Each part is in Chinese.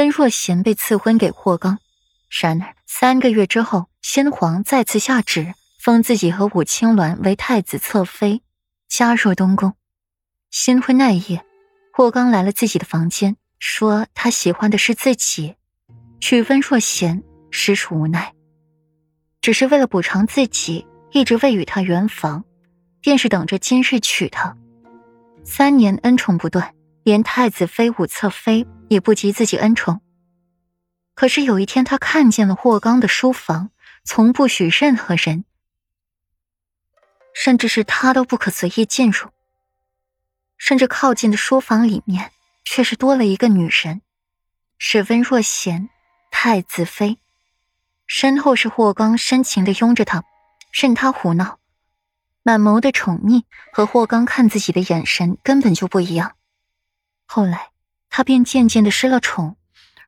温若娴被赐婚给霍刚，然而三个月之后，先皇再次下旨封自己和武青鸾为太子侧妃，加入东宫。新婚那夜，霍刚来了自己的房间，说他喜欢的是自己，娶温若娴实属无奈，只是为了补偿自己一直未与他圆房，便是等着今日娶她。三年恩宠不断，连太子妃、武侧妃也不及自己恩宠。可是有一天，他看见了霍刚的书房，从不许任何人，甚至是他都不可随意进入。甚至靠近的书房里面，却是多了一个女人，是温若娴，太子妃。身后是霍刚深情的拥着她，任他胡闹。满眸的宠溺和霍刚看自己的眼神根本就不一样。后来，他便渐渐的失了宠，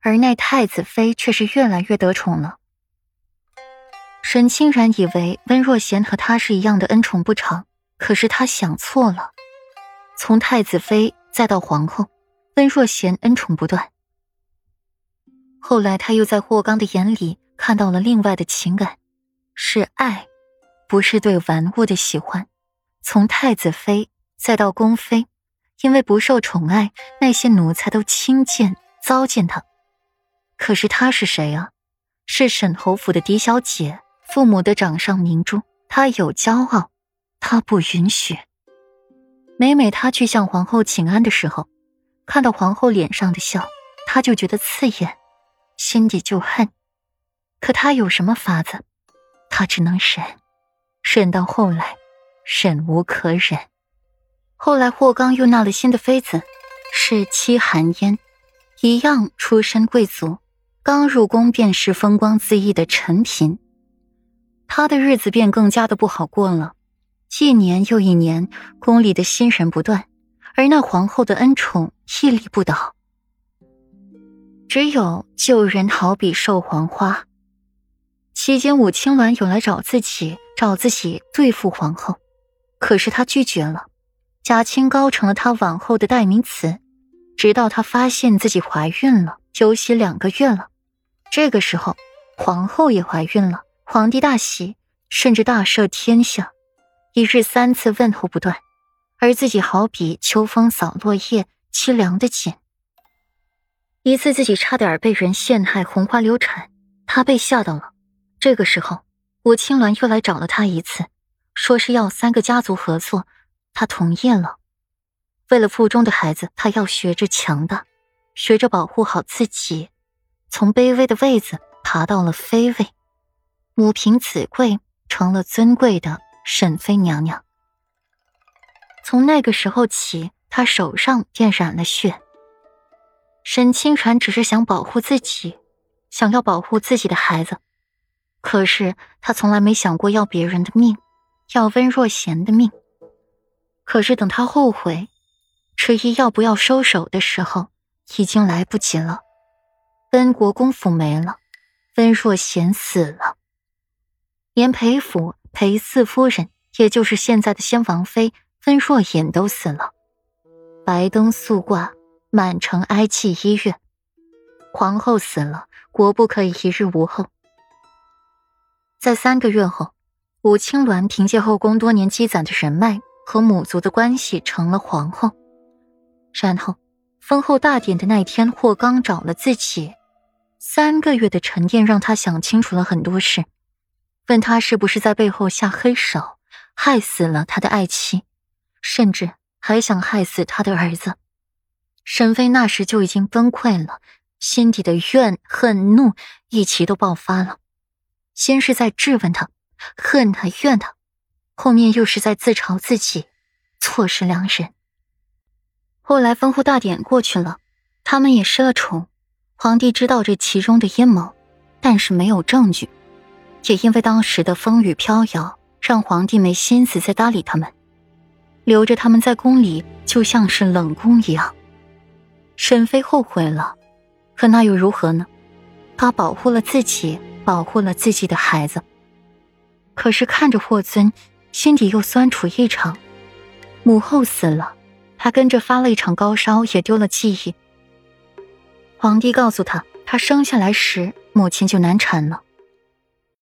而那太子妃却是越来越得宠了。沈清然以为温若娴和他是一样的恩宠不长，可是他想错了。从太子妃再到皇后，温若娴恩宠不断。后来，他又在霍刚的眼里看到了另外的情感，是爱。不是对玩物的喜欢，从太子妃再到宫妃，因为不受宠爱，那些奴才都轻贱糟践她。可是她是谁啊？是沈侯府的嫡小姐，父母的掌上明珠。她有骄傲，她不允许。每每她去向皇后请安的时候，看到皇后脸上的笑，她就觉得刺眼，心底就恨。可她有什么法子？她只能忍。忍到后来，忍无可忍。后来霍刚又纳了新的妃子，是戚寒烟，一样出身贵族，刚入宫便是风光恣意的陈嫔。他的日子便更加的不好过了，一年又一年，宫里的新人不断，而那皇后的恩宠屹立不倒。只有旧人好比瘦黄花。期间，武青鸾有来找自己，找自己对付皇后，可是他拒绝了。贾清高成了他往后的代名词，直到他发现自己怀孕了，休息两个月了。这个时候，皇后也怀孕了，皇帝大喜，甚至大赦天下，一日三次问候不断，而自己好比秋风扫落叶，凄凉的紧。一次自己差点被人陷害，红花流产，他被吓到了。这个时候，武青鸾又来找了他一次，说是要三个家族合作，他同意了。为了腹中的孩子，他要学着强大，学着保护好自己，从卑微的位子爬到了妃位，母凭子贵，成了尊贵的沈妃娘娘。从那个时候起，他手上便染了血。沈清传只是想保护自己，想要保护自己的孩子。可是他从来没想过要别人的命，要温若娴的命。可是等他后悔、迟疑要不要收手的时候，已经来不及了。温国公府没了，温若娴死了，连裴府裴四夫人，也就是现在的先王妃温若隐都死了。白灯素挂，满城哀泣一月。皇后死了，国不可以一日无后。在三个月后，武青鸾凭借后宫多年积攒的人脉和母族的关系成了皇后。然后，封后大典的那天，霍刚找了自己。三个月的沉淀让他想清楚了很多事，问他是不是在背后下黑手，害死了他的爱妻，甚至还想害死他的儿子。沈妃那时就已经崩溃了，心底的怨恨怒一齐都爆发了。先是在质问他，恨他怨他，后面又是在自嘲自己，错失良人。后来封后大典过去了，他们也失了宠。皇帝知道这其中的阴谋，但是没有证据，也因为当时的风雨飘摇，让皇帝没心思再搭理他们，留着他们在宫里就像是冷宫一样。沈妃后悔了，可那又如何呢？她保护了自己。保护了自己的孩子，可是看着霍尊，心底又酸楚异常。母后死了，他跟着发了一场高烧，也丢了记忆。皇帝告诉他，他生下来时母亲就难产了，